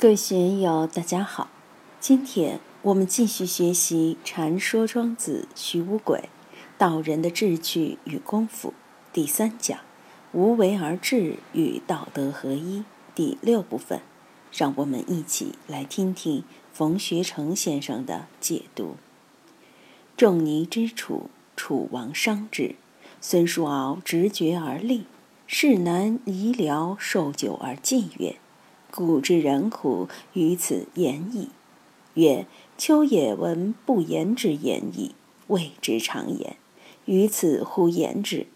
各位学友，大家好。今天我们继续学习《禅说庄子·徐无鬼》，道人的志趣与功夫第三讲“无为而治与道德合一”第六部分。让我们一起来听听冯学成先生的解读。仲尼之楚，楚王商之，孙叔敖直觉而立，士南夷僚受酒而进曰。古之人苦？于此言矣。曰：秋也闻不言之言矣，谓之常言。于此乎言之？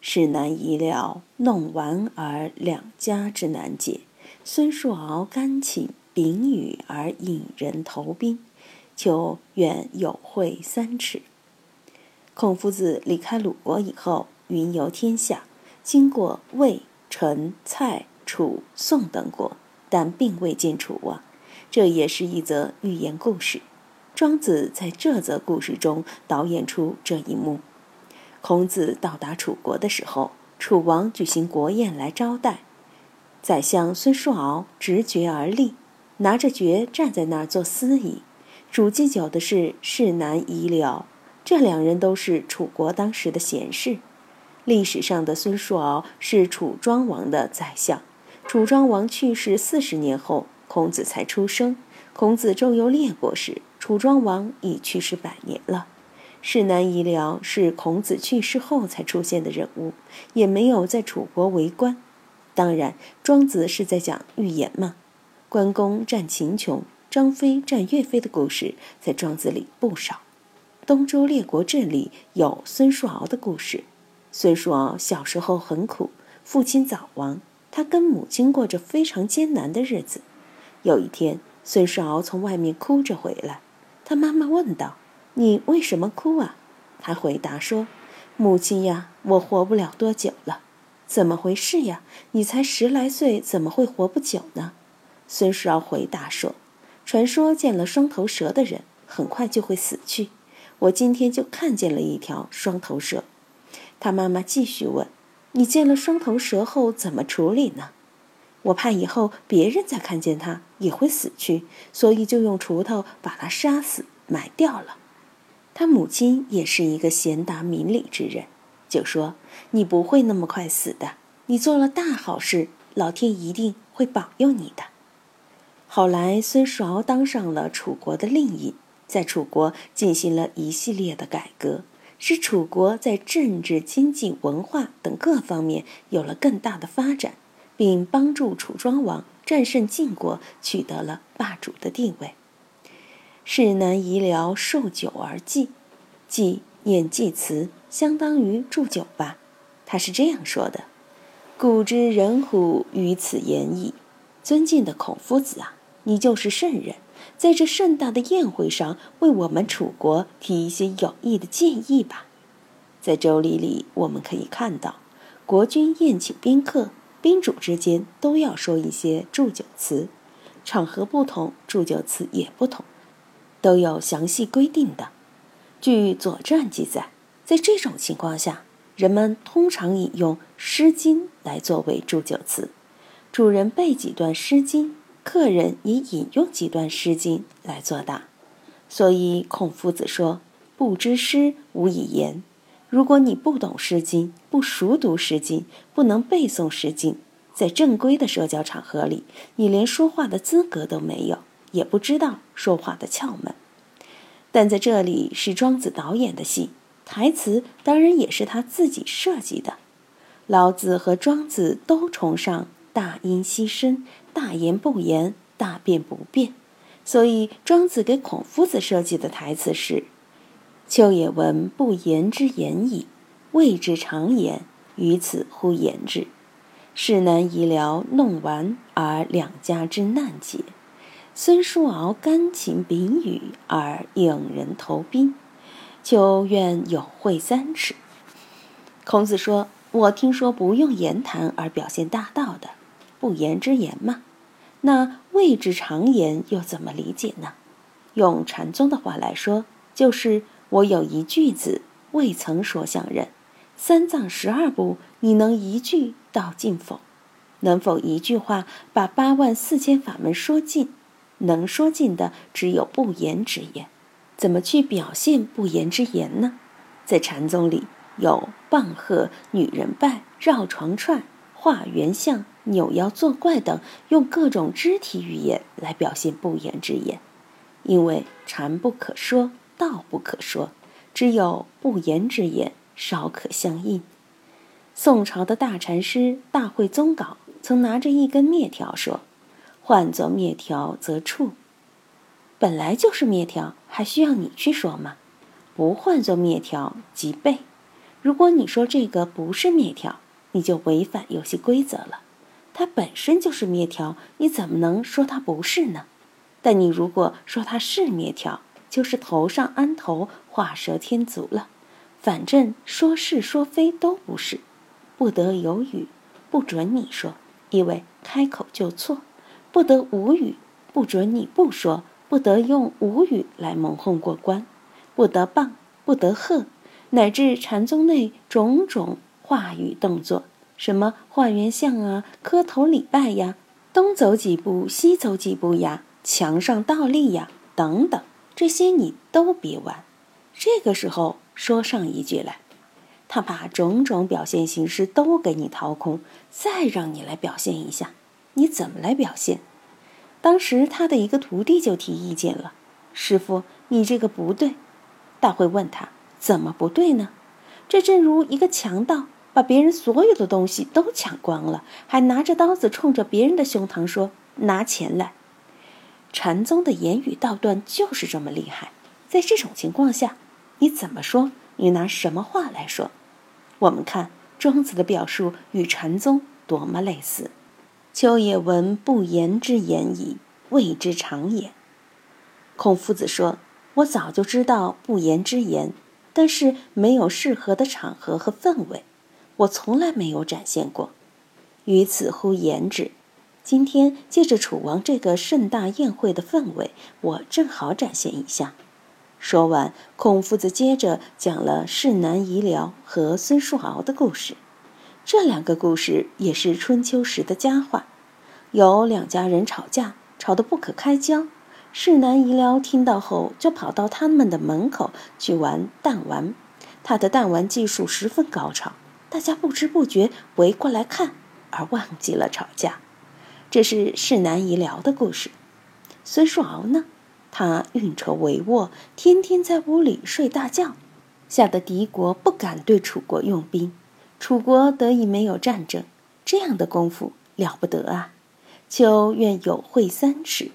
是难夷了，弄完而两家之难解。孙叔敖甘寝秉羽而引人投兵。秋愿有会三尺。孔夫子离开鲁国以后，云游天下，经过魏、陈、蔡、楚、宋等国。但并未见楚王，这也是一则寓言故事。庄子在这则故事中导演出这一幕：孔子到达楚国的时候，楚王举行国宴来招待。宰相孙叔敖执爵而立，拿着爵站在那儿做司仪。主祭酒的是士南夷了，这两人都是楚国当时的贤士。历史上的孙叔敖是楚庄王的宰相。楚庄王去世四十年后，孔子才出生。孔子周游列国时，楚庄王已去世百年了。士南夷僚是孔子去世后才出现的人物，也没有在楚国为官。当然，庄子是在讲寓言嘛。关公战秦琼，张飞战岳飞的故事，在庄子里不少。东周列国志里有孙叔敖的故事。孙叔敖小时候很苦，父亲早亡。他跟母亲过着非常艰难的日子。有一天，孙叔敖从外面哭着回来，他妈妈问道：“你为什么哭啊？”他回答说：“母亲呀，我活不了多久了。”“怎么回事呀？你才十来岁，怎么会活不久呢？”孙叔敖回答说：“传说见了双头蛇的人很快就会死去，我今天就看见了一条双头蛇。”他妈妈继续问。你见了双头蛇后怎么处理呢？我怕以后别人再看见它也会死去，所以就用锄头把它杀死埋掉了。他母亲也是一个贤达明理之人，就说：“你不会那么快死的，你做了大好事，老天一定会保佑你的。”后来孙叔敖当上了楚国的令尹，在楚国进行了一系列的改革。使楚国在政治、经济、文化等各方面有了更大的发展，并帮助楚庄王战胜晋国，取得了霸主的地位。士南夷僚受酒而祭，祭念祭词，相当于祝酒吧。他是这样说的：“古之人乎？于此言矣。尊敬的孔夫子啊，你就是圣人。”在这盛大的宴会上，为我们楚国提一些有益的建议吧。在《周礼》里，我们可以看到，国君宴请宾客，宾主之间都要说一些祝酒词，场合不同，祝酒词也不同，都有详细规定的。据《左传》记载，在这种情况下，人们通常引用《诗经》来作为祝酒词，主人背几段《诗经》。客人也引用几段《诗经》来作答，所以孔夫子说：“不知诗，无以言。”如果你不懂《诗经》，不熟读《诗经》，不能背诵《诗经》，在正规的社交场合里，你连说话的资格都没有，也不知道说话的窍门。但在这里是庄子导演的戏，台词当然也是他自己设计的。老子和庄子都崇尚大音希声。大言不言，大辩不辩，所以庄子给孔夫子设计的台词是：“秋也闻不言之言矣，谓之常言。于此乎言之？士南夷僚弄完而两家之难解。孙叔敖甘勤秉羽而引人投兵。秋愿有会三尺。”孔子说：“我听说不用言谈而表现大道的。”不言之言嘛，那谓之常言又怎么理解呢？用禅宗的话来说，就是我有一句子未曾说向人，三藏十二部你能一句道尽否？能否一句话把八万四千法门说尽？能说尽的只有不言之言。怎么去表现不言之言呢？在禅宗里有棒喝、女人拜、绕床串、画圆相、扭腰作怪等，用各种肢体语言来表现不言之言。因为禅不可说，道不可说，只有不言之言，稍可相应。宋朝的大禅师大慧宗稿曾拿着一根面条说：“换作面条则处。”本来就是面条，还需要你去说吗？不换作面条即背。如果你说这个不是面条，你就违反游戏规则了。它本身就是灭条，你怎么能说它不是呢？但你如果说它是灭条，就是头上安头，画蛇添足了。反正说是说非都不是，不得有语，不准你说，因为开口就错；不得无语，不准你不说。不得用无语来蒙混过关，不得棒，不得喝，乃至禅宗内种种话语动作，什么画圆相啊、磕头礼拜呀、东走几步、西走几步呀、墙上倒立呀等等，这些你都别玩。这个时候说上一句来，他把种种表现形式都给你掏空，再让你来表现一下，你怎么来表现？当时他的一个徒弟就提意见了：“师傅，你这个不对。”大会问他：“怎么不对呢？”这正如一个强盗把别人所有的东西都抢光了，还拿着刀子冲着别人的胸膛说：“拿钱来。”禅宗的言语道断就是这么厉害。在这种情况下，你怎么说？你拿什么话来说？我们看庄子的表述与禅宗多么类似。秋也闻不言之言矣，谓之常也。孔夫子说：“我早就知道不言之言，但是没有适合的场合和氛围，我从来没有展现过。于此乎言之，今天借着楚王这个盛大宴会的氛围，我正好展现一下。”说完，孔夫子接着讲了世南夷僚和孙叔敖的故事。这两个故事也是春秋时的佳话。有两家人吵架，吵得不可开交。世南夷僚听到后，就跑到他们的门口去玩弹丸。他的弹丸技术十分高超，大家不知不觉围过来看，而忘记了吵架。这是世南夷僚的故事。孙叔敖呢？他运筹帷幄，天天在屋里睡大觉，吓得敌国不敢对楚国用兵。楚国得以没有战争，这样的功夫了不得啊！秋愿有会三尺。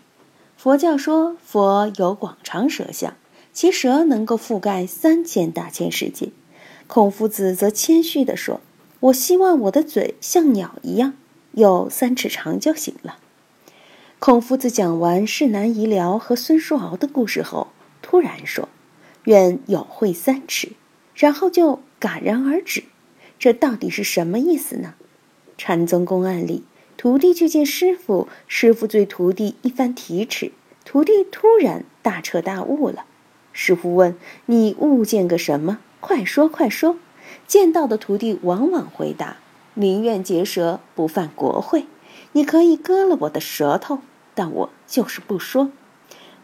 佛教说佛有广长舌相，其舌能够覆盖三千大千世界。孔夫子则谦虚地说：“我希望我的嘴像鸟一样，有三尺长就行了。”孔夫子讲完世南夷僚和孙叔敖的故事后，突然说：“愿有会三尺。”然后就戛然而止。这到底是什么意思呢？禅宗公案里，徒弟去见师傅，师傅对徒弟一番提尺，徒弟突然大彻大悟了。师傅问：“你悟见个什么？快说快说！”见到的徒弟往往回答：“宁愿结舌，不犯国会。你可以割了我的舌头，但我就是不说。”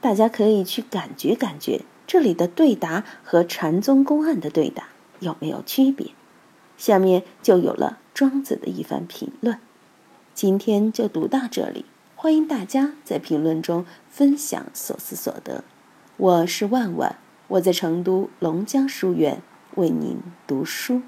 大家可以去感觉感觉，这里的对答和禅宗公案的对答有没有区别？下面就有了庄子的一番评论，今天就读到这里，欢迎大家在评论中分享所思所得。我是万万，我在成都龙江书院为您读书。